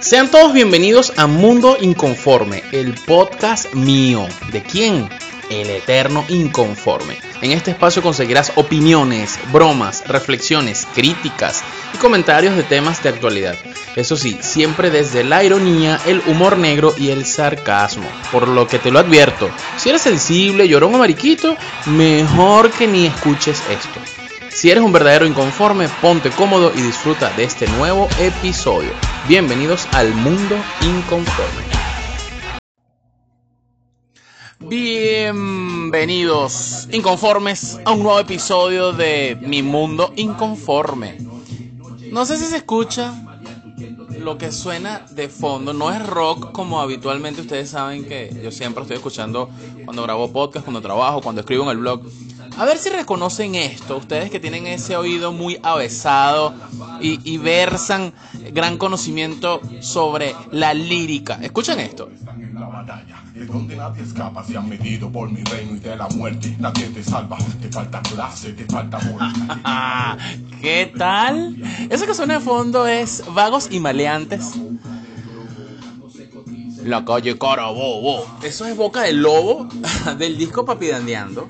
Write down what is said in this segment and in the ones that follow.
Sean todos bienvenidos a Mundo Inconforme, el podcast mío. ¿De quién? El Eterno Inconforme. En este espacio conseguirás opiniones, bromas, reflexiones, críticas y comentarios de temas de actualidad. Eso sí, siempre desde la ironía, el humor negro y el sarcasmo. Por lo que te lo advierto, si eres sensible, llorón o mariquito, mejor que ni escuches esto. Si eres un verdadero inconforme, ponte cómodo y disfruta de este nuevo episodio. Bienvenidos al mundo inconforme. Bienvenidos, inconformes, a un nuevo episodio de Mi Mundo Inconforme. No sé si se escucha lo que suena de fondo. No es rock como habitualmente ustedes saben que yo siempre estoy escuchando cuando grabo podcast, cuando trabajo, cuando escribo en el blog. A ver si reconocen esto, ustedes que tienen ese oído muy avesado y, y versan gran conocimiento sobre la lírica. Escuchen esto. de donde nadie escapa, se han medido por mi reino y de la muerte, nadie te salva, te falta clase, te falta amor. ¿Qué tal? Eso que suena de fondo es Vagos y Maleantes. La calle Carabobo. Eso es Boca del Lobo del disco Papidandeando.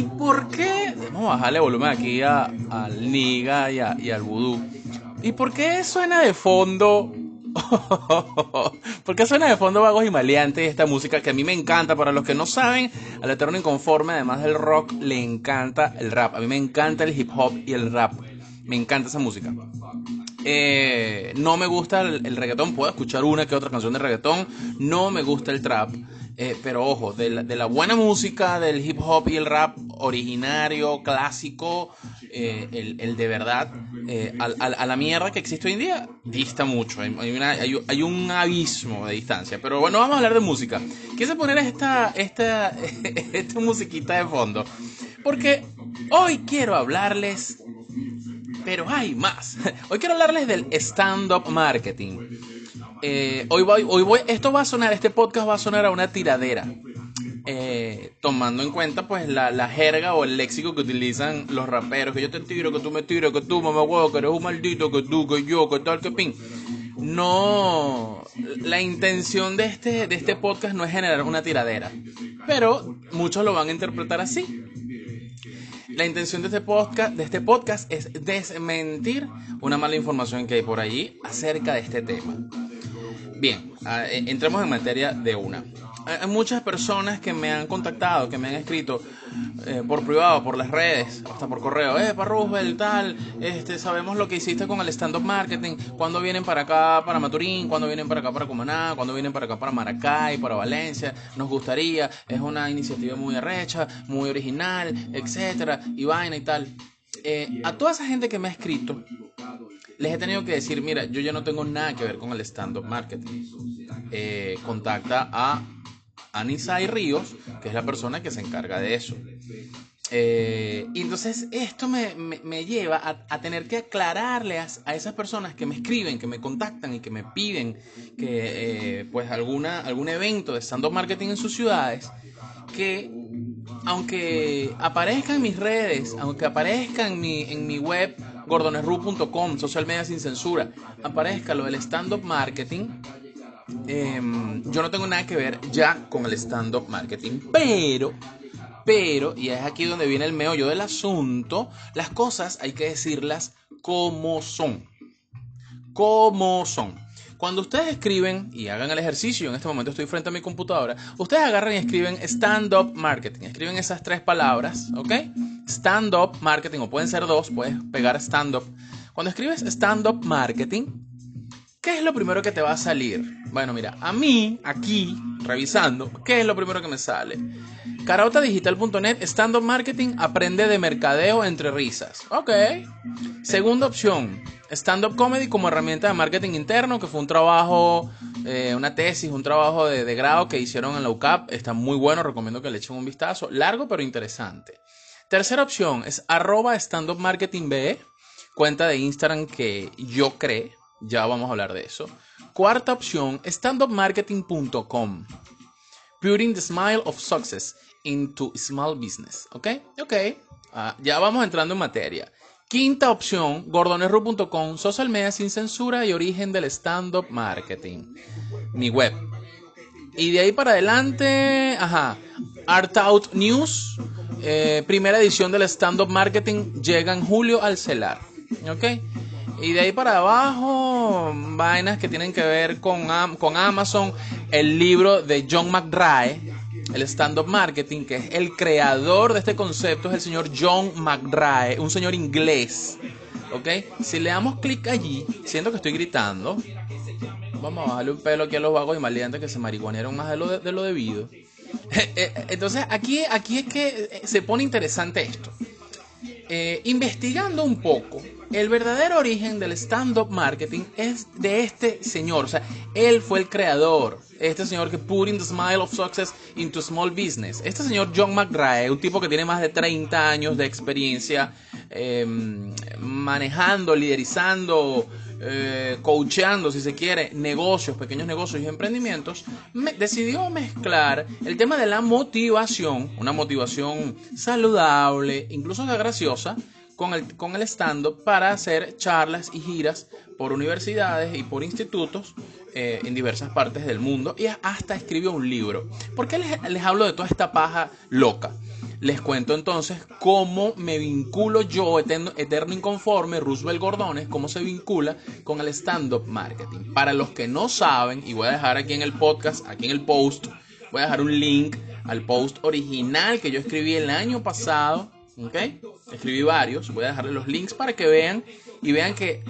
¿Y por qué? Vamos a bajarle volumen aquí a, al Niga y, a- y al Vudú. ¿Y por qué suena de fondo? ¿Por qué suena de fondo Vagos y Maleantes esta música que a mí me encanta? Para los que no saben, al Eterno Inconforme, además del rock, le encanta el rap. A mí me encanta el hip hop y el rap. Me encanta esa música. Eh, no me gusta el, el reggaetón, puedo escuchar una que otra canción de reggaetón. No me gusta el trap. Eh, pero ojo, de la, de la buena música, del hip hop y el rap originario, clásico, eh, el, el de verdad, eh, a la mierda que existe hoy en día, dista mucho. Hay, hay una- hay- hay un abismo de distancia. Pero bueno, vamos a hablar de música. Quise poner esta, esta, esta musiquita de fondo. Porque hoy quiero hablarles pero hay más. Hoy quiero hablarles del stand-up marketing. Eh, hoy, voy, hoy voy, esto va a sonar, este podcast va a sonar a una tiradera. Eh, tomando en cuenta pues la, la jerga o el léxico que utilizan los raperos, que yo te tiro, que tú me tiras, que tú mamá huevo, que eres un maldito, que tú, que yo, que tal, que pin. No, la intención de este, de este podcast no es generar una tiradera, pero muchos lo van a interpretar así. La intención de este podcast, de este podcast es desmentir una mala información que hay por allí acerca de este tema. Bien, ah, eh, entremos en materia de una. Hay muchas personas que me han contactado, que me han escrito eh, por privado, por las redes, hasta por correo. Eh, para Roosevelt, tal, este, sabemos lo que hiciste con el stand-up marketing. ¿Cuándo vienen para acá, para Maturín? ¿Cuándo vienen para acá, para Cumaná? ¿Cuándo vienen para acá, para Maracay, para Valencia? Nos gustaría. Es una iniciativa muy arrecha, muy original, etcétera, y vaina y tal. Eh, a toda esa gente que me ha escrito, les he tenido que decir, mira, yo ya no tengo nada que ver con el stand-up marketing. Eh, contacta a Anisai Ríos, que es la persona que se encarga de eso. Eh, y entonces esto me, me- lleva a, a tener que aclararle a, a esas personas que me escriben, que me contactan y que me piden que eh, pues alguna, algún evento de stand-up marketing en sus ciudades, que aunque aparezca en mis redes, aunque aparezca en mi, en mi web gordonesru.com, social media sin censura, aparezca lo del stand-up marketing, em, yo no tengo nada que ver ya con el stand-up marketing, pero, pero, y es aquí donde viene el meollo del asunto, las cosas hay que decirlas como son. Como son. Cuando ustedes escriben y hagan el ejercicio, en este momento estoy frente a mi computadora, ustedes agarran y escriben stand-up marketing. Escriben esas tres palabras, ¿ok? Stand-up marketing, o pueden ser dos, puedes pegar stand-up. Cuando escribes stand-up marketing, ¿qué es lo primero que te va a salir? Bueno, mira, a mí, aquí, revisando, ¿qué es lo primero que me sale? Caraotadigital.net, stand-up marketing, aprende de mercadeo entre risas. Ok. Segunda opción, stand-up comedy como herramienta de marketing interno, que fue un trabajo, eh, una tesis, un trabajo de, de grado que hicieron en la UCAP. Está muy bueno, recomiendo que le echen un vistazo. Largo pero interesante. Tercera opción es arroba stand-up marketing cuenta de Instagram que yo creé. Ya vamos a hablar de eso. Cuarta opción, standupmarketing.com. Putting the smile of success into small business. ¿Ok? Ok. Ah, ya vamos entrando en materia. Quinta opción, gordonesru.com, social media sin censura y origen del stand-up marketing. Mi web. Y de ahí para adelante, ajá, Art Out News, eh, primera edición del stand-up marketing, llega en julio al celar. ¿Ok? Y de ahí para abajo, vainas que tienen que ver con, con Amazon, el libro de John McDrae, el stand-up marketing, que es el creador de este concepto, es el señor John McDrae, un señor inglés. ¿Ok? Si le damos clic allí, siento que estoy gritando, vamos a bajarle un pelo aquí a los vagos y maleantes que se marihuanearon más de lo, de, lo debido. Eh, eh, entonces, aquí, aquí es que se pone interesante esto. Eh, investigando un poco, el verdadero origen del stand-up marketing es de este señor. O sea, él fue el creador. Este señor que putting the smile of success into small business. Este señor John McRae, un tipo que tiene más de 30 años de experiencia em, manejando, liderizando, eh, coacheando, si se quiere, negocios, pequeños negocios y emprendimientos, decidió mezclar el tema de la motivación, una motivación saludable, incluso graciosa, con el, con el stand-up para hacer charlas y giras por universidades y por institutos eh, en diversas partes del mundo y hasta escribió un libro. ¿Por qué les, les hablo de toda esta paja loca? Les cuento entonces cómo me vinculo yo, eterno, eterno inconforme, Roosevelt Gordones, cómo se vincula con el stand-up marketing. Para los que no saben, y voy a dejar aquí en el podcast, aquí en el post, voy a dejar un link al post original que yo escribí el año pasado ¿Ok? Escribí varios, voy a dejarle los links para que vean y vean que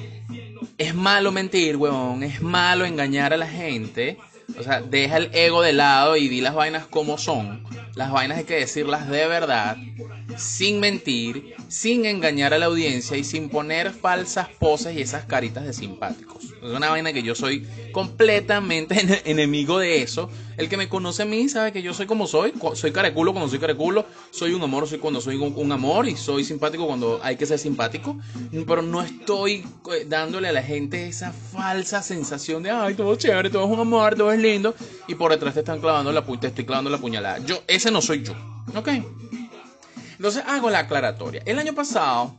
es malo mentir, huevón, es malo engañar a la gente. O sea, deja el ego de lado y di las vainas como son. Las vainas hay que decirlas de verdad, sin mentir, sin engañar a la audiencia y sin poner falsas poses y esas caritas de simpáticos. Es una vaina que yo soy completamente enemigo de eso. El que me conoce a mí sabe que yo soy como soy. Soy careculo cuando soy careculo. Soy un amor soy cuando soy un, amor. Y soy simpático cuando hay que ser simpático. Pero no estoy dándole a la gente esa falsa sensación de, ay, todo chévere, todo es un amor, todo es lindo. Y por detrás te están clavando la, te estoy clavando la puñalada. Yo, ese no soy yo. ¿Ok? Entonces hago la aclaratoria. El año pasado,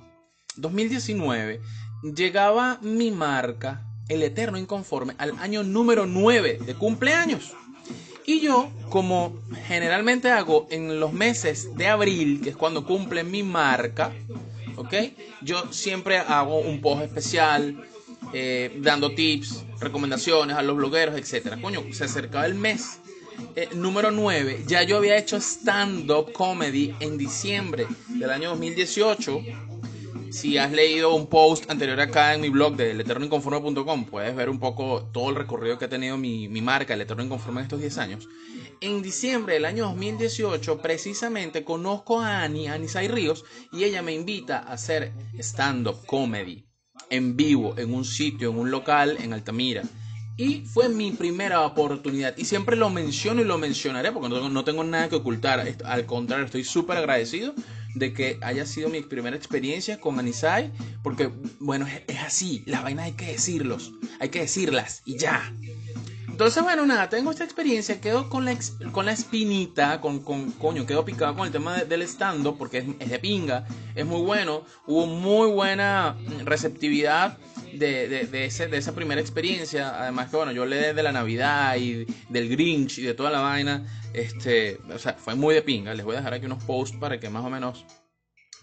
2019, llegaba mi marca el Eterno Inconforme al año número 9 de cumpleaños. Y yo, como generalmente hago en los meses de abril, que es cuando cumple mi marca, ¿ok? Yo siempre hago un post especial, eh, dando tips, recomendaciones a los blogueros, etc. Coño, se acercaba el mes eh, número 9. Ya yo había hecho stand-up comedy en diciembre del año 2018 si has leído un post anterior acá en mi blog de eternoinconforme.com, puedes ver un poco todo el recorrido que ha tenido mi, marca, el Eterno Inconforme, en estos 10 años. En diciembre del año 2018, precisamente, conozco a Annie, Anisay Ríos, y ella me invita a hacer stand-up comedy en vivo, en un sitio, en un local en Altamira. Y fue mi primera oportunidad. Y siempre lo menciono y lo mencionaré porque no no tengo nada que ocultar. Al contrario, estoy súper agradecido de que haya sido mi primera experiencia con Anisai, porque bueno, es, así, las vainas hay que decirlos, hay que decirlas y ya. Entonces, bueno, nada, tengo esta experiencia, quedo con la, con la espinita, con, con, coño, quedo picado con el tema del stand porque es, es, de pinga, es muy bueno, hubo muy buena receptividad de, de, de, ese, de esa primera experiencia, además que, bueno, yo le de la Navidad y del Grinch y de toda la vaina, este, o sea, fue muy de pinga. Les voy a dejar aquí unos posts para que más o menos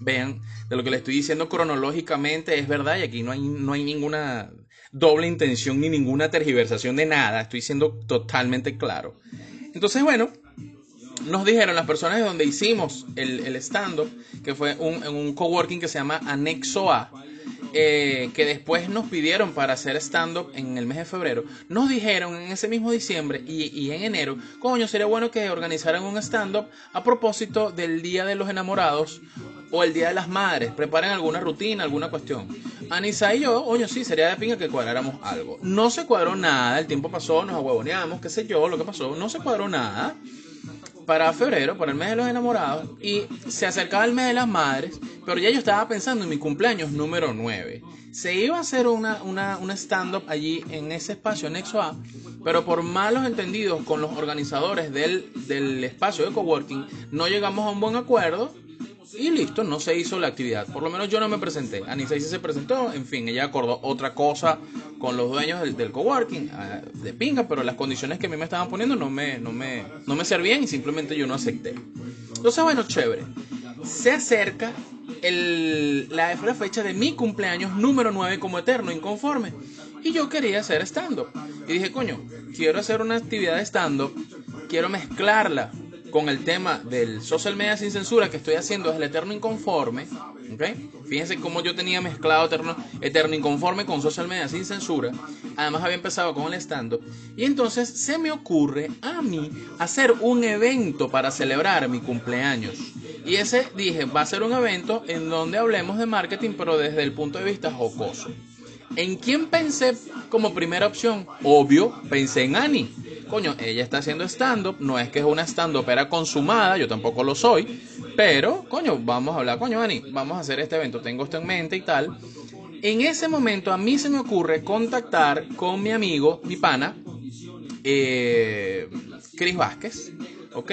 vean de lo que les estoy diciendo cronológicamente es verdad y aquí no hay, no hay ninguna doble intención ni ninguna tergiversación de nada. Estoy siendo totalmente claro. Entonces, bueno, nos dijeron las personas de donde hicimos el, el stand-up, que fue un, en un coworking que se llama Anexo A eh, que después nos pidieron para hacer stand-up en el mes de febrero, nos dijeron en ese mismo diciembre y, en enero, coño, sería bueno que organizaran un stand-up a propósito del Día de los Enamorados o el Día de las Madres, preparen alguna rutina, alguna cuestión. Anisa y yo, oye, sí, sería de pinga que cuadráramos algo. No se cuadró nada, el tiempo pasó, nos ahuevoneamos, qué sé yo, lo que pasó, no se cuadró nada para febrero, para el mes de los enamorados, y se acercaba el mes de las madres, pero ya yo estaba pensando en mi cumpleaños número 9. Se iba a hacer una, una, stand-up allí en ese espacio, Nexo A, pero por malos entendidos con los organizadores del, del espacio de coworking, no llegamos a un buen acuerdo Y listo, no se hizo la actividad. Por lo menos yo no me presenté. Anisa se presentó. En fin, ella acordó otra cosa con los dueños del, del coworking ah, de pinga, pero las condiciones que a mí me estaban poniendo no me, no me, no me servían y simplemente yo no acepté. Entonces, bueno, chévere. Se acerca el, la, la fecha de mi cumpleaños número 9 como eterno inconforme. Y yo quería hacer stand-up. Y dije, coño, quiero hacer una actividad de stand-up, quiero mezclarla con el tema del social media sin censura que estoy haciendo es el eterno inconforme. ¿okay? Fíjense cómo yo tenía mezclado eterno, eterno inconforme con social media sin censura. Además había empezado con el stand-up. Y entonces se me ocurre a mí hacer un evento para celebrar mi cumpleaños. Y ese dije, va a ser un evento en donde hablemos de marketing, pero desde el punto de vista jocoso. ¿En quién pensé como primera opción? Obvio, pensé en Annie. Coño, ella está haciendo stand-up, no es que es una stand-upera consumada, yo tampoco lo soy, pero, coño, vamos a hablar, coño, Annie, vamos a hacer este evento, tengo esto en mente y tal. En ese momento a mí se me ocurre contactar con mi amigo, mi pana, eh, Chris Vázquez, ¿ok?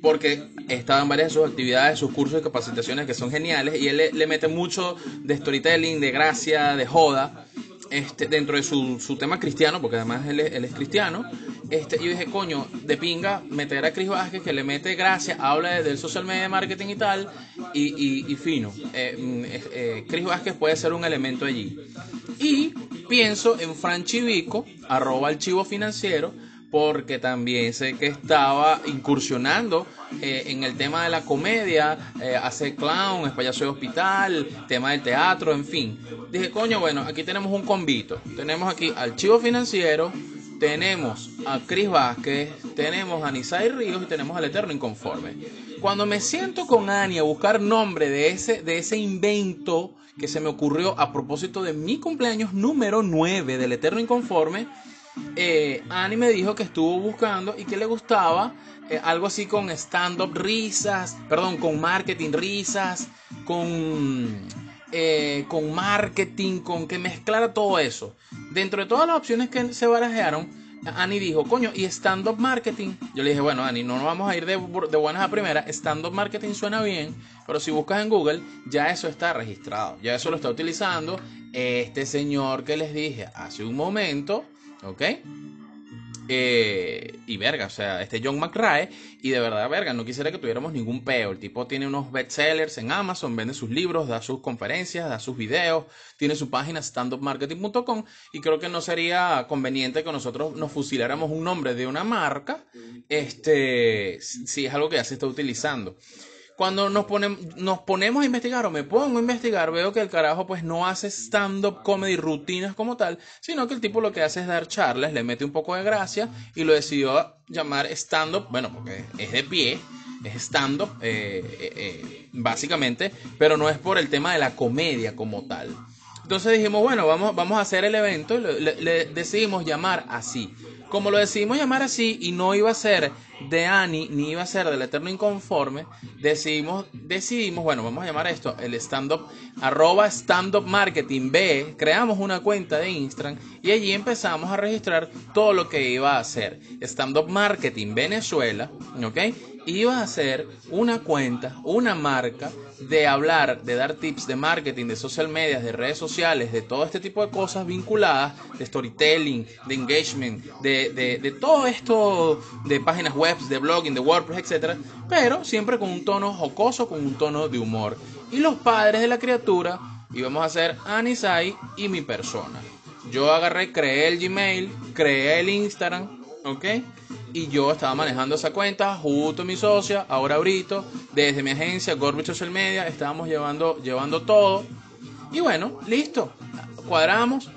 porque estaba en varias de sus actividades, sus cursos de capacitaciones que son geniales y él le, le mete mucho de storytelling, de gracia, de joda. Este, dentro de su, su tema cristiano, porque además él es, él es cristiano, este, yo dije, coño, de pinga, meter a Chris Vázquez, que le mete gracia, habla de- del social media marketing y tal, y, y, fino. Eh, mm, eh, Vázquez puede ser un elemento allí. Y pienso en Fran Chivico, arroba archivo financiero, porque también sé que estaba incursionando eh, en el tema de la comedia, eh, hace clown, es de hospital, tema del teatro, en fin. Dije, coño, bueno, aquí tenemos un convito. Tenemos aquí archivo financiero, tenemos a Chris Vázquez, tenemos a Nisai Ríos y tenemos al Eterno Inconforme. Cuando me siento con Ani a buscar nombre de ese, de ese invento que se me ocurrió a propósito de mi cumpleaños número 9 del Eterno Inconforme, eh, Ani me dijo que estuvo buscando y que le gustaba eh, algo así con stand-up risas, perdón, con marketing risas, con, eh, con marketing, con que mezclara todo eso. Dentro de todas las opciones que se barajearon, Ani dijo, coño, ¿y stand-up marketing? Yo le dije, bueno, Ani, no nos vamos a ir de, de buenas a primeras. Stand-up marketing suena bien, pero si buscas en Google, ya eso está registrado. Ya eso lo está utilizando este señor que les dije hace un momento, ¿ok? Eh, y verga, o sea, este John McRae, y de verdad, verga, no quisiera que tuviéramos ningún peo. El tipo tiene unos bestsellers en Amazon, vende sus libros, da sus conferencias, da sus videos, tiene su página standupmarketing.com, y creo que no sería conveniente que nosotros nos fusiláramos un nombre de una marca, este, si es algo que ya se está utilizando cuando nos, ponemos nos ponemos a investigar o me pongo a investigar, veo que el carajo pues no hace stand-up comedy rutinas como tal, sino que el tipo lo que hace es dar charlas, le mete un poco de gracia y lo decidió llamar stand-up, bueno, porque es de pie, es stand-up eh, eh, eh, básicamente, pero no es por el tema de la comedia como tal. Entonces dijimos, bueno, vamos, vamos a hacer el evento y le decidimos llamar así. Como lo decidimos llamar así y no iba a ser de Annie ni iba a ser del Eterno Inconforme, decidimos, decidimos, bueno, vamos a llamar esto el stand-up, arroba stand-up marketing B, creamos una cuenta de Instagram y allí empezamos a registrar todo lo que iba a hacer. Stand-up marketing Venezuela, ¿ok? Iba a ser una cuenta, una marca de hablar, de dar tips de marketing, de social media, de redes sociales, de todo este tipo de cosas vinculadas, de storytelling, de engagement, de, de, de todo esto, de páginas web, de blogging, de WordPress, etcétera, pero siempre con un tono jocoso, con un tono de humor. Y los padres de la criatura íbamos a ser Anisai y mi persona. Yo agarré, creé el Gmail, creé el Instagram, ¿ok? Y yo estaba manejando esa cuenta junto a mi socia, ahora Brito, desde mi agencia Gorbit Social Media, estábamos llevando, llevando todo. Y bueno, listo. Cuadramos,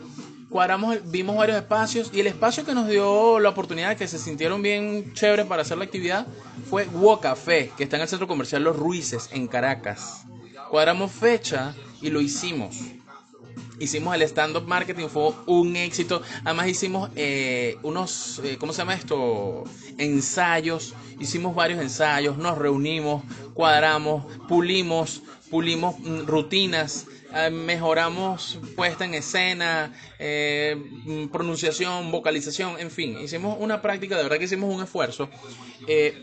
cuadramos, vimos varios espacios y el espacio que nos dio la oportunidad que se sintieron bien chéveres para hacer la actividad fue Wo Café, que está en el centro comercial Los Ruices, en Caracas. Cuadramos fecha y lo hicimos. Hicimos el stand-up marketing, fue un éxito. Además hicimos eh, unos, eh, ¿cómo se llama esto? Ensayos. Hicimos varios ensayos, nos reunimos, cuadramos, pulimos, pulimos mm, rutinas, eh, mejoramos puesta en escena, eh, mm, pronunciación, vocalización, en fin. Hicimos una práctica, de verdad que hicimos un esfuerzo.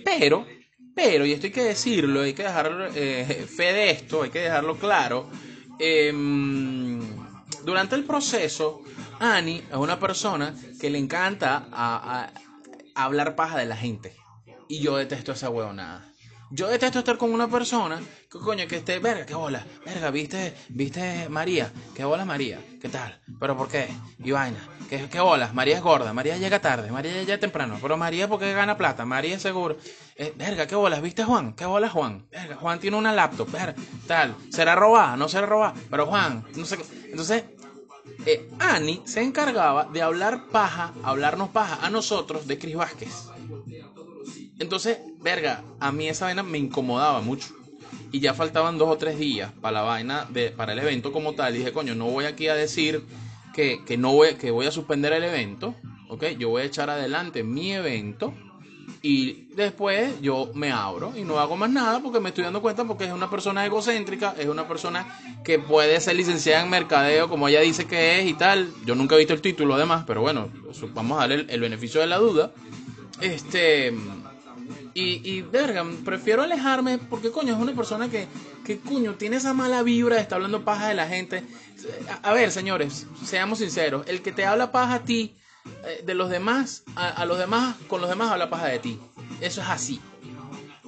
Pero Pero, y esto hay que decirlo, hay que dejar eh, fe de esto, hay que dejarlo claro. Durante el proceso, Annie es una persona que le encanta hablar paja de la gente. Y yo detesto esa huevonada. Yo detesto estar con una persona que coño que esté, verga, qué bola, verga, viste, viste María, qué bola María, qué tal, pero por qué, y vaina, qué, qué bola, María es gorda, María llega tarde, María llega temprano, pero María porque gana plata, María es seguro, Eh, verga, qué bolas, viste Juan, qué bola Juan, verga, Juan tiene una laptop, verga, tal, será robada, no será robada, pero Juan, no sé entonces eh, Annie se encargaba de hablar paja, hablarnos paja a nosotros de Cris Vázquez. Entonces, verga, a mí esa vaina me incomodaba mucho. Y ya faltaban dos o tres días para la vaina, de, para el evento como tal. Y dije, coño, no voy aquí a decir que, que no voy, que voy a suspender el evento. ¿Ok? Yo voy a echar adelante mi evento. Y después yo me abro y no hago más nada porque me estoy dando cuenta porque es una persona egocéntrica, es una persona que puede ser licenciada en mercadeo como ella dice que es y tal. Yo nunca he visto el título además, pero bueno, vamos a darle el, beneficio de la duda. Este... Y, y, verga, prefiero alejarme porque, coño, es una persona que, que, coño, tiene esa mala vibra de estar hablando paja de la gente. A, a ver, señores, seamos sinceros. El que te habla paja a ti, de los demás, a, los demás, con los demás habla paja de ti. Eso es así.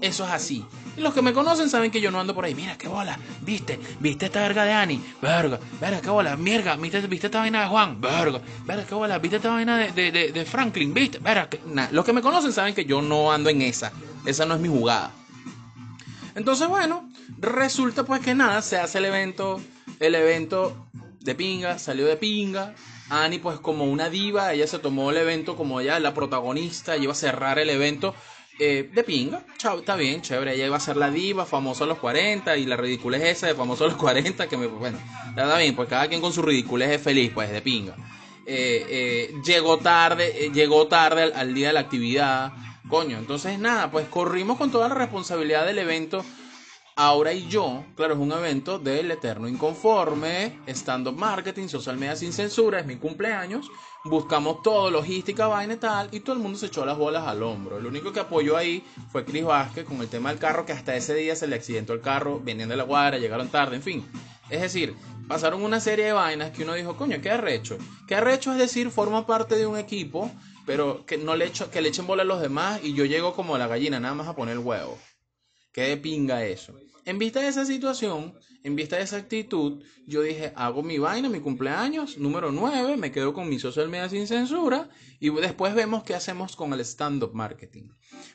Eso es así. Y los que me conocen saben que yo no ando por ahí. Mira, qué bola. ¿Viste? ¿Viste esta verga de Ani? Verga. Verga, qué bola. Mierda. ¿Viste, ¿Viste esta vaina de Juan? Verga. Verga, qué bola. ¿Viste esta vaina de, de, de, Franklin? ¿Viste? Verga. Nah. Los que me conocen saben que yo no ando en esa. Esa no es mi jugada. Entonces, bueno, resulta pues que nada, se hace el evento, el evento de pinga, salió de pinga. Ani pues como una diva, ella se tomó el evento como ella la protagonista, iba a cerrar el evento eh, de pinga. Chao, está bien, chévere, ella iba a ser la diva, famosa a los 40 y la ridiculez esa de famoso a los 40 que me, bueno, está bien, pues cada quien con su ridiculez es feliz, pues de pinga. Eh, eh, llegó tarde, eh, llegó tarde al, al día de la actividad. Coño, entonces nada, pues corrimos con toda la responsabilidad del evento. Aura y yo, claro, es un evento del Eterno Inconforme, stand-up marketing, social media sin censura, es mi cumpleaños. Buscamos todo, logística, vaina y tal, y todo el mundo se echó las bolas al hombro. El único que apoyó ahí fue Chris Vázquez con el tema del carro, que hasta ese día se le accidentó el carro, venían de la guardia, llegaron tarde, en fin. Es decir, pasaron una serie de vainas que uno dijo, coño, qué arrecho. Qué arrecho es decir, forma parte de un equipo, pero que no le echo, que le echen bola a los demás y yo llego como la gallina, nada más a poner el huevo. Qué de pinga eso. En vista de esa situación, en vista de esa actitud, yo dije, hago mi vaina, mi cumpleaños, número 9, me quedo con mi social media sin censura y después vemos qué hacemos con el stand-up marketing.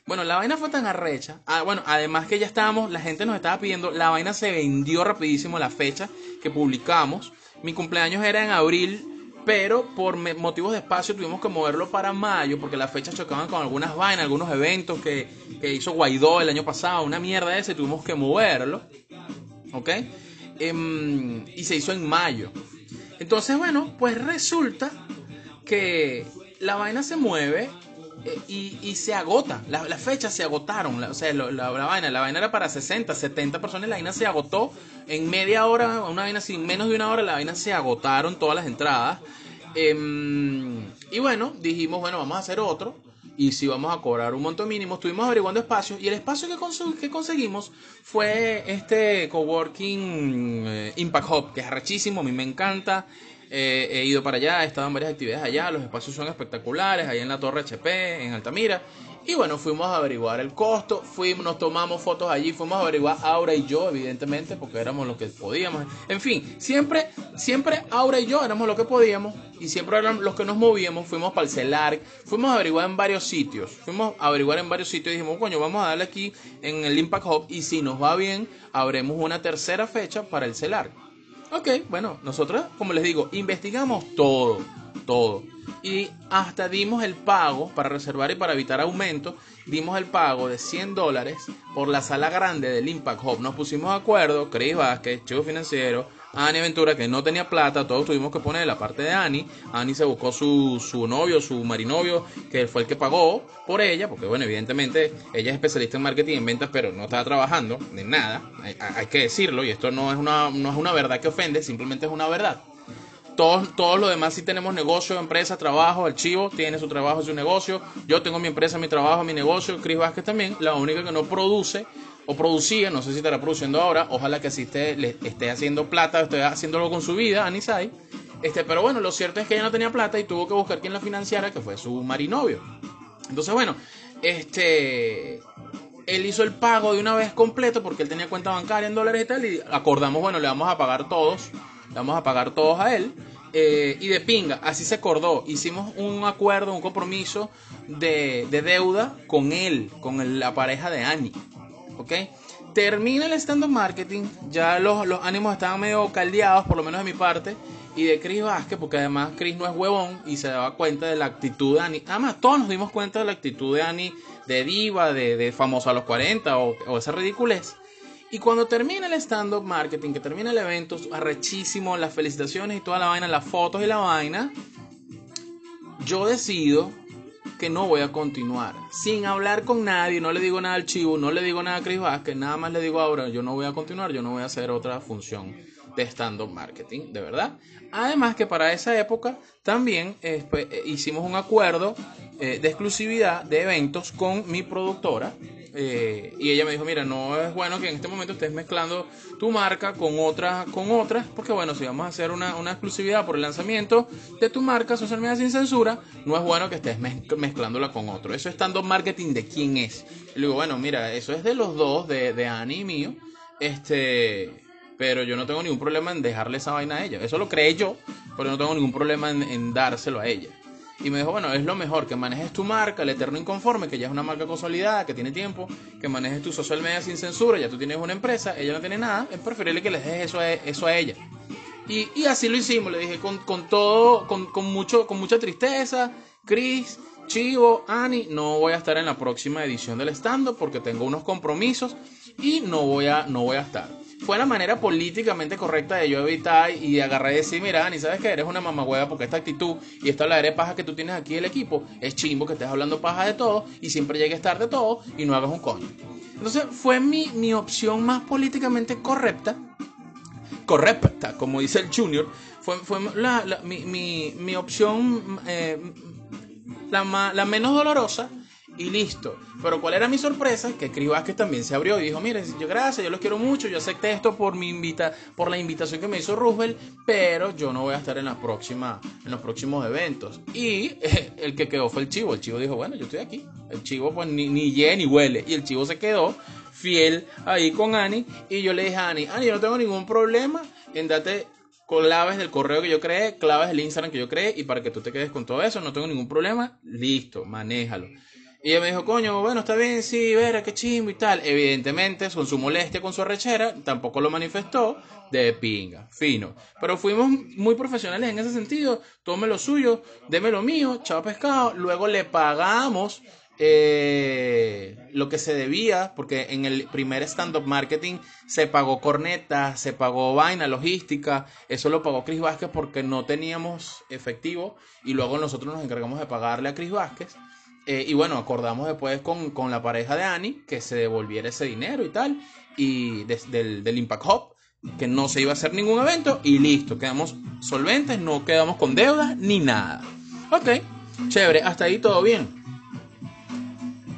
Bueno, la vaina fue tan arrecha. Ah, bueno, además que ya estábamos, la gente nos estaba pidiendo, la vaina se vendió rapidísimo la fecha que publicamos. Mi cumpleaños era en abril pero por motivos de espacio tuvimos que moverlo para mayo porque las fechas chocaban con algunas vainas, algunos eventos que, que hizo Guaidó el año pasado, una mierda ese, tuvimos que moverlo, ¿ok? Em, y se hizo en mayo. Entonces, bueno, pues resulta que la vaina se mueve y, y, se agota. Las la fechas se agotaron. O sea, la, vaina, la vaina era para 60, 70 personas. La vaina se agotó en media hora, una vaina sin menos de una hora. La vaina se agotaron todas las entradas. Eh, y bueno, dijimos, bueno, vamos a hacer otro. Y si vamos a cobrar un monto mínimo, estuvimos averiguando espacios. Y el espacio que, cons que conseguimos fue este coworking eh, Impact Hub, que es rechísimo, a mí me encanta. Eh, he ido para allá, he estado en varias actividades allá, los espacios son espectaculares, ahí en la Torre HP, en Altamira. Y bueno, fuimos a averiguar el costo, fuimos, nos tomamos fotos allí, fuimos a averiguar Aura y yo, evidentemente, porque éramos los que podíamos. En fin, siempre, siempre Aura y yo éramos los que podíamos y siempre eran los que nos movíamos. Fuimos para el CELAR, fuimos a averiguar en varios sitios, fuimos a averiguar en varios sitios y dijimos, coño, vamos a darle aquí en el Impact Hub y si nos va bien, habremos una tercera fecha para el CELAR. Ok, bueno, nosotros, como les digo, investigamos todo, todo. Y hasta dimos el pago para reservar y para evitar aumentos, dimos el pago de 100 dólares por la sala grande del Impact Hub. Nos pusimos de acuerdo, Chris Vázquez, Chivo Financiero, Ani Ventura, que no tenía plata, todos tuvimos que poner la parte de Ani. Ani se buscó su, su novio, su marinovio, que fue el que pagó por ella, porque bueno, evidentemente ella es especialista en marketing en ventas, pero no estaba trabajando en nada, hay, que decirlo, y esto no es, una, no es una verdad que ofende, simplemente es una verdad. Todos, todos los demás sí tenemos negocio, empresa, trabajo. El Chivo tiene su trabajo, su negocio. Yo tengo mi empresa, mi trabajo, mi negocio. Chris Vázquez también. La única que no produce o producía, no sé si estará produciendo ahora. Ojalá que así esté, le esté haciendo plata, esté haciéndolo con su vida, Anisai. Este, pero bueno, lo cierto es que ella no tenía plata y tuvo que buscar quien la financiara, que fue su marinovio. Entonces, bueno, este él hizo el pago de una vez completo porque él tenía cuenta bancaria en dólares y tal. Y acordamos, bueno, le vamos a pagar todos. Le vamos a pagar todos a él. Eh, y de pinga, así se acordó. Hicimos un acuerdo, un compromiso de, deuda con él, con la pareja de Annie. Termina el stand-up marketing. Ya los, los ánimos estaban medio caldeados, por lo menos de mi parte y de Chris Vázquez, porque además Chris no es huevón y se daba cuenta de la actitud de Annie. Además, todos nos dimos cuenta de la actitud de Annie de diva, de, de famosa a los 40 o, o esa ridiculez. Y cuando termina el stand-up marketing, que termina el evento, arrechísimo, las felicitaciones y toda la vaina, las fotos y la vaina, yo decido que no voy a continuar. Sin hablar con nadie, no le digo nada al chivo, no le digo nada a Chris Vázquez, nada más le digo ahora, yo no voy a continuar, yo no voy a hacer otra función de stand-up marketing, de verdad. Además que para esa época también eh, pues, eh, hicimos un acuerdo eh, de exclusividad de eventos con mi productora. y ella me dijo, mira, no es bueno que en este momento estés mezclando tu marca con otras, con otras, porque bueno, si vamos a hacer una, exclusividad por el lanzamiento de tu marca social media sin censura, no es bueno que estés mezclándola con otro. Eso es stand-up marketing de quién es. Le digo, bueno, mira, eso es de los dos, de, de Annie y mío. Este, pero yo no tengo ningún problema en dejarle esa vaina a ella. Eso lo creé yo, pero no tengo ningún problema en, dárselo a ella. Y me dijo, bueno, es lo mejor que manejes tu marca, el Eterno Inconforme, que ya es una marca consolidada, que tiene tiempo, que manejes tu social media sin censura, ya tú tienes una empresa, ella no tiene nada, es preferible que le dejes eso a, eso a ella. Y, y, así lo hicimos, le dije, con, con todo, con, con, mucho, con mucha tristeza, Chris, Chivo, Ani, no voy a estar en la próxima edición del stand porque tengo unos compromisos y no voy a, no voy a estar fue la manera políticamente correcta de yo evitar y agarrar y decir, mira, ni sabes que eres una mamahueva porque esta actitud y esta de paja que tú tienes aquí el equipo es chimbo que estés hablando paja de todo y siempre llegues tarde todo y no hagas un coño. Entonces fue mi, mi opción más políticamente correcta, correcta, como dice el Junior, fue, fue la, mi, mi, mi, opción eh, la menos dolorosa y listo. Pero ¿cuál era mi sorpresa? Que Cris Vázquez también se abrió y dijo, mire, yo gracias, yo los quiero mucho, yo acepté esto por mi invita, por la invitación que me hizo Roosevelt, pero yo no voy a estar en en los próximos eventos. Y el que quedó fue el chivo. El chivo dijo, bueno, yo estoy aquí. El chivo pues ni, ni ni huele. Y el chivo se quedó fiel ahí con Ani. Y yo le dije a Ani, Ani, yo no tengo ningún problema en darte claves del correo que yo creé, claves del Instagram que yo creé y para que tú te quedes con todo eso, no tengo ningún problema, listo, manéjalo. Y ella me dijo, coño, bueno, está bien, sí, verá, qué chimbo y tal. Evidentemente, con su molestia, con su arrechera, tampoco lo manifestó de pinga, fino. Pero fuimos muy profesionales en ese sentido. Tome lo suyo, deme lo mío, chao pescado. Luego le pagamos eh, lo que se debía, porque en el primer stand-up marketing se pagó corneta, se pagó vaina, logística, eso lo pagó Chris Vázquez porque no teníamos efectivo y luego nosotros nos encargamos de pagarle a Chris Vázquez. Eh, y bueno, acordamos después con, con, la pareja de Annie que se devolviera ese dinero y tal, y del, del Impact Hub, que no se iba a hacer ningún evento, y listo, quedamos solventes, no quedamos con deudas ni nada. Ok, chévere, hasta ahí todo bien.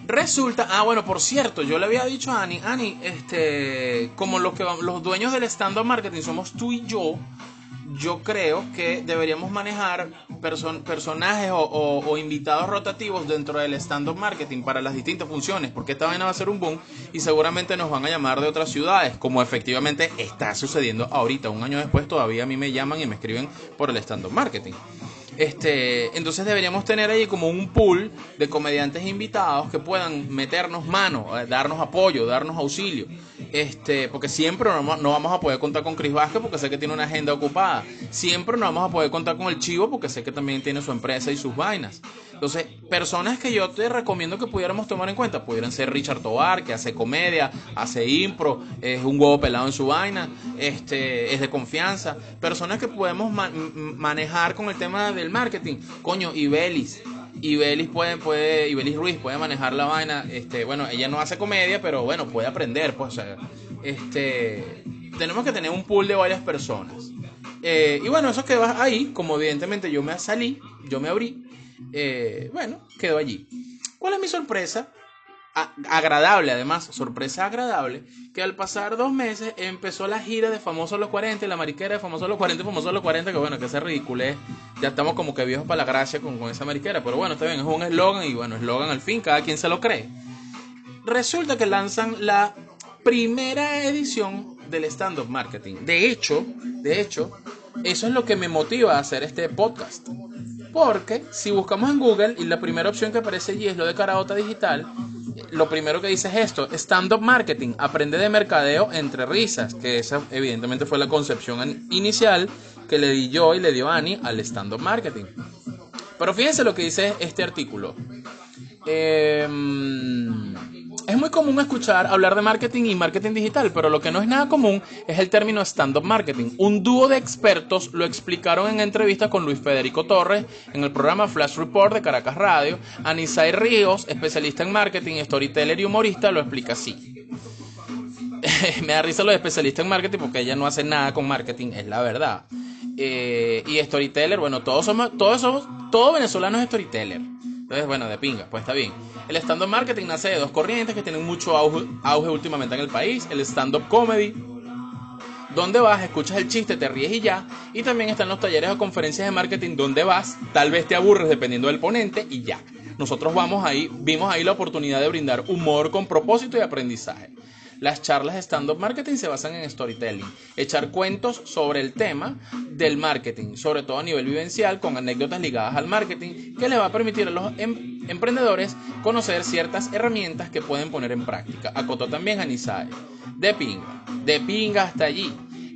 Resulta, ah bueno, por cierto, yo le había dicho a Annie, Annie, este, como los, que, los dueños del stand-up marketing somos tú y yo, yo creo que deberíamos manejar personajes o, invitados rotativos dentro del stand-up marketing para las distintas funciones, porque esta vaina va a ser un boom y seguramente nos van a llamar de otras ciudades, como efectivamente está sucediendo ahorita. Un año después todavía a mí me llaman y me escriben por el stand-up marketing. Este, entonces deberíamos tener ahí como un pool de comediantes invitados que puedan meternos mano, eh, darnos apoyo, darnos auxilio. Este, porque siempre no, vamos a poder contar con Chris Vázquez porque sé que tiene una agenda ocupada. Siempre no vamos a poder contar con el Chivo porque sé que también tiene su empresa y sus vainas. Entonces, personas que yo te recomiendo que pudiéramos tomar en cuenta, pudieran ser Richard Tobar, que hace comedia, hace impro, es un huevo pelado en su vaina, este, es de confianza. Personas que podemos manejar con el tema del marketing. Coño, Ibelis. Ibelis puede, puede, Ruiz puede manejar la vaina. Este, bueno, ella no hace comedia, pero bueno, puede aprender, pues, este, tenemos que tener un pool de varias personas. Eh, y bueno, eso quedó ahí, como evidentemente yo me salí, yo me abrí, eh, bueno, quedó allí. ¿Cuál es mi sorpresa? Agradable, además, sorpresa agradable, que al pasar dos meses empezó la gira de Famosos los 40 y la mariquera de Famosos los 40 y Famosos los 40, que bueno, que ese ridículo ya estamos como que viejos para la gracia con, esa mariquera, pero bueno, está bien, es un eslogan y bueno, eslogan al fin, cada quien se lo cree. Resulta que lanzan la primera edición del stand-up marketing. De hecho, de hecho, eso es lo que me motiva a hacer este podcast. Porque si buscamos en Google y la primera opción que aparece allí es lo de Caraota Digital, lo primero que dice es esto, stand-up marketing, aprende de mercadeo entre risas, que esa evidentemente fue la concepción inicial que le di yo y le dio Ani al stand-up marketing. Pero fíjense lo que dice este artículo. Eh, es muy común escuchar hablar de marketing y marketing digital, pero lo que no es nada común es el término stand-up marketing. Un dúo de expertos lo explicaron en entrevistas con Luis Federico Torres en el programa Flash Report de Caracas Radio. Anisay Ríos, especialista en marketing, storyteller y humorista, lo explica así. Me da risa lo de especialista en marketing porque ella no hace nada con marketing, es la verdad. Eh, y storyteller, bueno, todos somos, todos somos, todo venezolano es storyteller. Entonces, bueno, de pinga, pues está bien. El stand-up marketing nace de dos corrientes que tienen mucho auge, últimamente en el país. El stand-up comedy, donde vas, escuchas el chiste, te ríes y ya. Y también están los talleres o conferencias de marketing donde vas, tal vez te aburres dependiendo del ponente y ya. Nosotros vamos ahí, vimos ahí la oportunidad de brindar humor con propósito y aprendizaje. Las charlas de stand-up marketing se basan en storytelling, echar cuentos sobre el tema del marketing, sobre todo a nivel vivencial, con anécdotas ligadas al marketing, que les va a permitir a los em-, emprendedores conocer ciertas herramientas que pueden poner en práctica. Acotó también a Nisae. De pinga, de pinga hasta allí.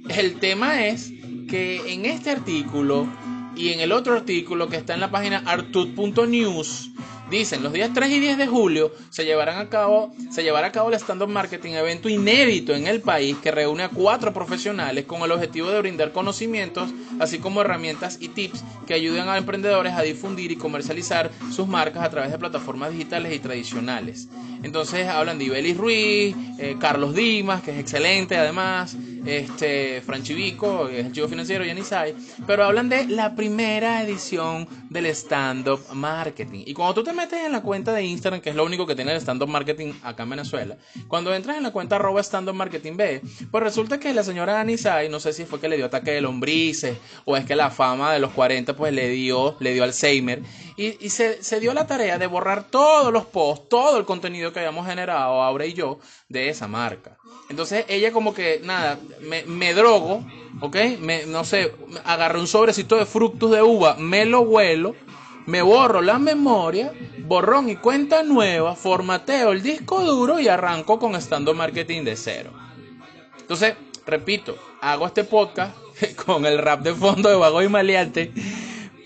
El tema es que en este artículo y en el otro artículo que está en la página artut.news, Dicen, los días 3 y 10 de julio se llevarán a cabo, se llevará a cabo el Stand Up Marketing, evento inédito en el país que reúne a cuatro profesionales con el objetivo de brindar conocimientos, así como herramientas y tips que ayuden a emprendedores a difundir y comercializar sus marcas a través de plataformas digitales y tradicionales. Entonces hablan de Ibelis Ruiz, eh, Carlos Dimas, que es excelente además, este, Franchi Vico, que es el chivo financiero, Yanisai, pero hablan de la primera edición del stand-up marketing. Y cuando tú te metes en la cuenta de Instagram, que es lo único que tiene el stand-up marketing acá en Venezuela, cuando entras en la cuenta arroba stand-up marketing B, pues resulta que la señora Anisai, no sé si fue que le dio ataque de lombrices o es que la fama de los 40 pues le dio, le dio Alzheimer y, se, se dio la tarea de borrar todos los posts, todo el contenido que habíamos generado, Aura y yo, de esa marca. Entonces ella como que, nada, me, me drogo, ¿ok? Me, no sé, agarré un sobrecito de frutos de uva, me lo huelo, me borro la memoria, borrón y cuenta nueva, formateo el disco duro y arranco con estando marketing de cero. Entonces, repito, hago este podcast con el rap de fondo de Vago y Maleante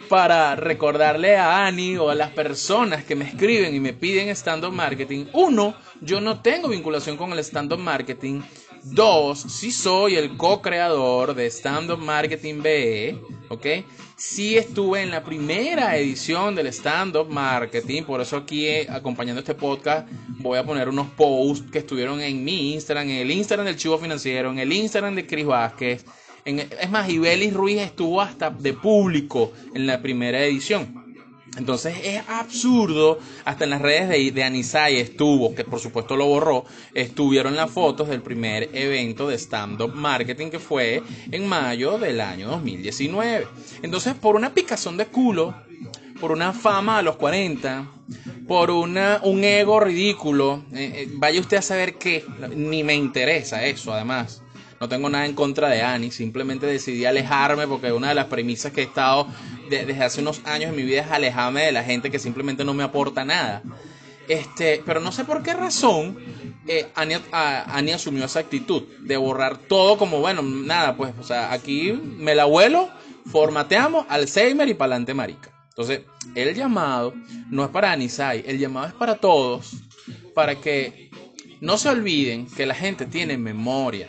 para recordarle a Ani o a las personas que me escriben y me piden stand-up marketing. Uno, yo no tengo vinculación con el stand-up marketing. Dos, sí soy el co-creador de stand-up marketing BE, ¿ok? Sí estuve en la primera edición del stand-up marketing, por eso aquí eh, acompañando este podcast voy a poner unos posts que estuvieron en mi Instagram, en el Instagram del Chivo Financiero, en el Instagram de Cris Vázquez es más, Ibelis Ruiz estuvo hasta de público en la primera edición. Entonces es absurdo, hasta en las redes de, de estuvo, que por supuesto lo borró, estuvieron las fotos del primer evento de stand-up marketing que fue en mayo del año 2019. Entonces por una picazón de culo, por una fama a los 40, por una, un ego ridículo, eh, eh, vaya usted a saber qué, ni me interesa eso además. No tengo nada en contra de Annie, simplemente decidí alejarme porque una de las premisas que he estado desde hace unos años en mi vida es alejarme de la gente que simplemente no me aporta nada. Este, pero no sé por qué razón eh, Annie, asumió esa actitud de borrar todo como, bueno, nada, pues, o sea, aquí me la vuelo, formateamos, Alzheimer y pa'lante marica. Entonces, el llamado no es para Anisai, el llamado es para todos, para que no se olviden que la gente tiene memoria,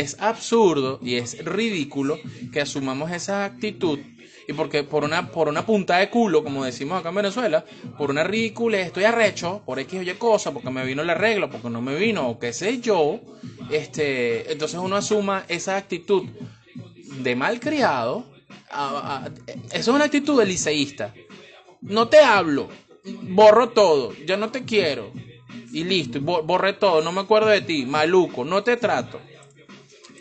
es absurdo y es ridículo que asumamos esa actitud y porque por una, por una punta de culo, como decimos acá en Venezuela, por una ridícula, estoy arrecho, por X o Y cosa, porque me vino la regla, porque no me vino, o qué sé yo, este, entonces uno asuma esa actitud de malcriado, a- eso es una actitud de liceísta. No te hablo, borro todo, ya no te quiero. Y listo, borré todo, no me acuerdo de ti, maluco, no te trato.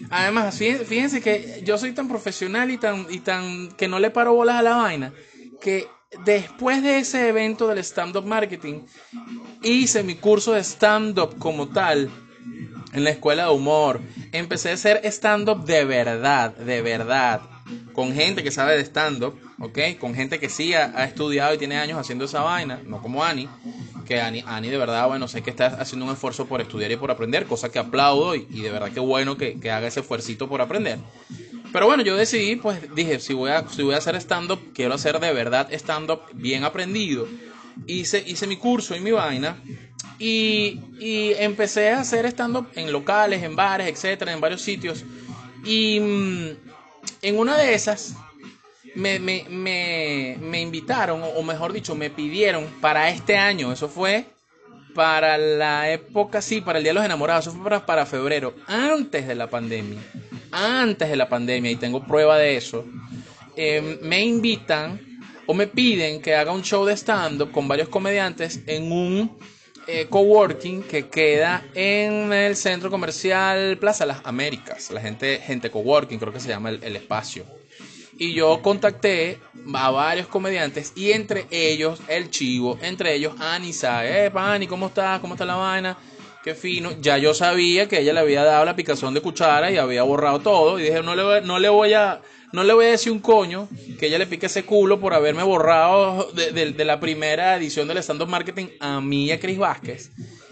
Además, fíjense, que yo soy tan profesional y tan, y tan que no le paro bolas a la vaina, que después de ese evento del stand-up marketing, hice mi curso de stand-up como tal en la escuela de humor. Empecé a hacer stand-up de verdad, de verdad, con gente que sabe de stand-up, ¿ok? Con gente que sí ha, estudiado y tiene años haciendo esa vaina, no como Ani, que Ani, de verdad, bueno, sé que está haciendo un esfuerzo por estudiar y por aprender, cosa que aplaudo y, y de verdad que bueno que, que haga ese esfuercito por aprender. Pero bueno, yo decidí, pues dije, si voy a, si voy a hacer stand-up, quiero hacer de verdad stand-up bien aprendido. Hice, hice mi curso y mi vaina. Y, y empecé a hacer stand-up en locales, en bares, etcétera, en varios sitios. Y mm, en una de esas me, me, me, me invitaron, o mejor dicho, me pidieron para este año. Eso fue para la época, sí, para el Día de los Enamorados. Eso fue para, para febrero, antes de la pandemia. Antes de la pandemia, y tengo prueba de eso. eh, me invitan o me piden que haga un show de stand-up con varios comediantes en un eh, coworking que queda en el centro comercial Plaza Las Américas. La gente, gente coworking, creo que se llama el, el espacio. Y yo contacté a varios comediantes y entre ellos el chivo, entre ellos Ani sabe, eh, Pani, ¿cómo estás? ¿Cómo está la vaina? Qué fino. Ya yo sabía que ella le había dado la picazón de cuchara y había borrado todo. Y dije, no le, no le voy a no le voy a decir un coño que ella le pique ese culo por haberme borrado de, de- de la primera edición del stand-up marketing a mí a Cris Vázquez.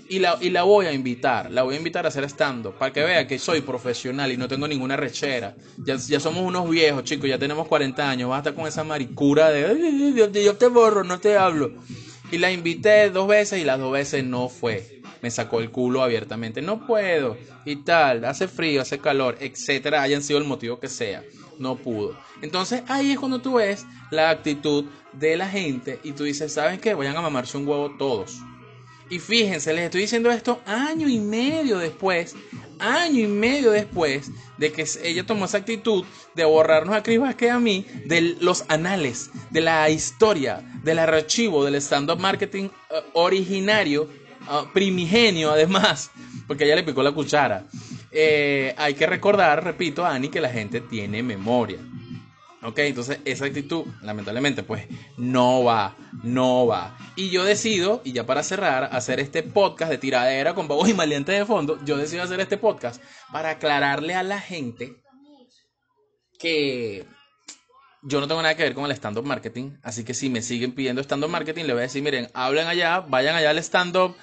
Y la, y la voy a invitar, la voy a invitar a hacer stand-up para que vea que soy profesional y no tengo ninguna rechera. Ya, ya somos unos viejos, chicos, ya tenemos 40 años, basta con esa maricura de "Ay, ay, ay, yo, te- yo te borro, no te hablo. Y la invité dos veces y las dos veces no fue. Me sacó el culo abiertamente. No puedo. Y tal. Hace frío, hace calor, etcétera. Hayan sido el motivo que sea. No pudo. Entonces ahí es cuando tú ves la actitud de la gente y tú dices, ¿saben qué? Vayan a mamarse un huevo todos. Y fíjense, les estoy diciendo esto año y medio después, año y medio después de que ella tomó esa actitud de borrarnos a Chris Vázquez a mí de los anales, de la historia, del archivo del stand-up marketing eh, originario, ah, primigenio además, porque ella le picó la cuchara. Eh, hay que recordar, repito, Ani, que la gente tiene memoria. Ok, entonces esa actitud, lamentablemente, pues no va, no va. Y yo decido, y ya para cerrar, hacer este podcast de tiradera con babos y maleantes de fondo. Yo decido hacer este podcast para aclararle a la gente que yo no tengo nada que ver con el stand-up marketing. Así que si me siguen pidiendo stand-up marketing, le voy a decir, miren, hablen allá, vayan allá al stand-up,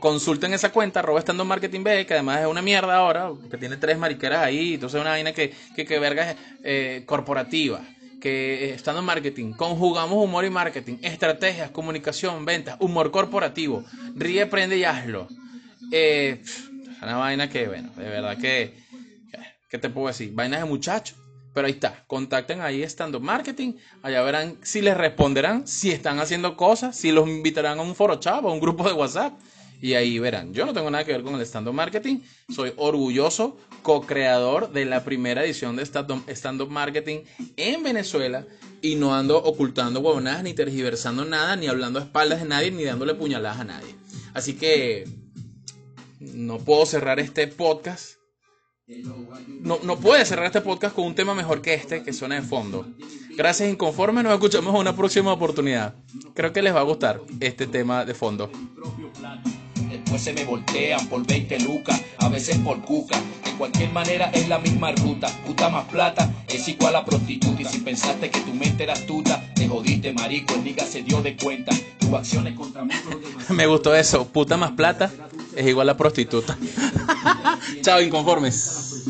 consulten esa cuenta, arroba stand-up marketing B, que además es una mierda ahora, que tiene tres mariqueras ahí, entonces es una vaina que, que, que verga es eh, corporativa. Que stand-up marketing, conjugamos humor y marketing, estrategias, comunicación, ventas, humor corporativo, ríe, prende y hazlo. Eh, pff, una vaina que, bueno, de verdad que, ¿qué te puedo decir? Vainas de muchachos. Pero ahí está, contacten ahí Stand Up Marketing, allá verán si les responderán, si están haciendo cosas, si los invitarán a un foro chat, a un grupo de WhatsApp. Y ahí verán, yo no tengo nada que ver con el stand-up marketing, soy orgulloso co-creador de la primera edición de stand-up marketing en Venezuela y no ando ocultando huevonadas, ni tergiversando nada, ni hablando a espaldas de nadie, ni dándole puñaladas a nadie. Así que no puedo cerrar este podcast no, no puede cerrar este podcast con un tema mejor que este que suena de fondo. Gracias, Inconforme. Nos escuchamos en una próxima oportunidad. Creo que les va a gustar este tema de fondo. Después se me voltean por 20 lucas, a veces por cuca. De cualquier manera es la misma ruta. Puta más plata es igual a prostituta. Y si pensaste que tu mente era astuta, te jodiste, marico. El nigga se dio de cuenta. Tus acciones contra mí. Me gustó eso. Puta más plata es igual a prostituta. Chao, inconformes.